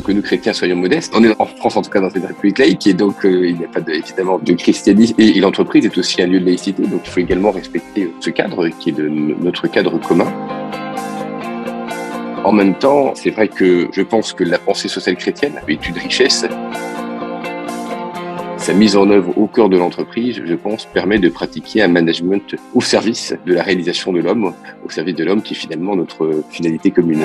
que nous chrétiens soyons modestes. On est en France en tout cas dans une république laïque et donc euh, il n'y a pas de, évidemment de christianisme et, l'entreprise est aussi un lieu de laïcité donc il faut également respecter ce cadre qui est de notre cadre commun. En même temps, c'est vrai que je pense que la pensée sociale chrétienne est une richesse. Sa mise en œuvre au cœur de l'entreprise, je pense, permet de pratiquer un management au service de la réalisation de l'homme, au service de l'homme qui est finalement notre finalité commune.